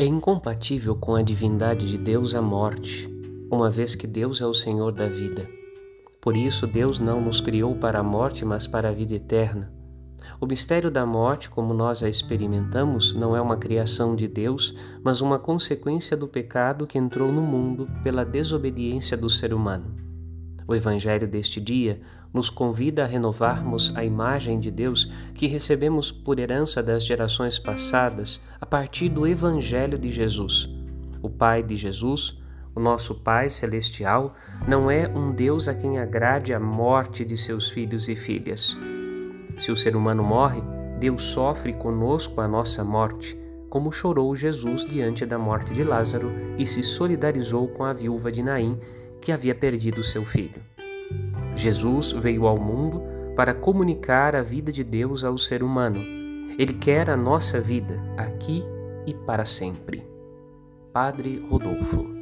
É incompatível com a divindade de Deus a morte, uma vez que Deus é o Senhor da vida. Por isso, Deus não nos criou para a morte, mas para a vida eterna. O mistério da morte, como nós a experimentamos, não é uma criação de Deus, mas uma consequência do pecado que entrou no mundo pela desobediência do ser humano. O Evangelho deste dia nos convida a renovarmos a imagem de Deus que recebemos por herança das gerações passadas partir do Evangelho de Jesus. O Pai de Jesus, o nosso Pai Celestial, não é um Deus a quem agrade a morte de seus filhos e filhas. Se o ser humano morre, Deus sofre conosco a nossa morte, como chorou Jesus diante da morte de Lázaro e se solidarizou com a viúva de Naim, que havia perdido seu filho. Jesus veio ao mundo para comunicar a vida de Deus ao ser humano. Ele quer a nossa vida aqui e para sempre. Padre Rodolfo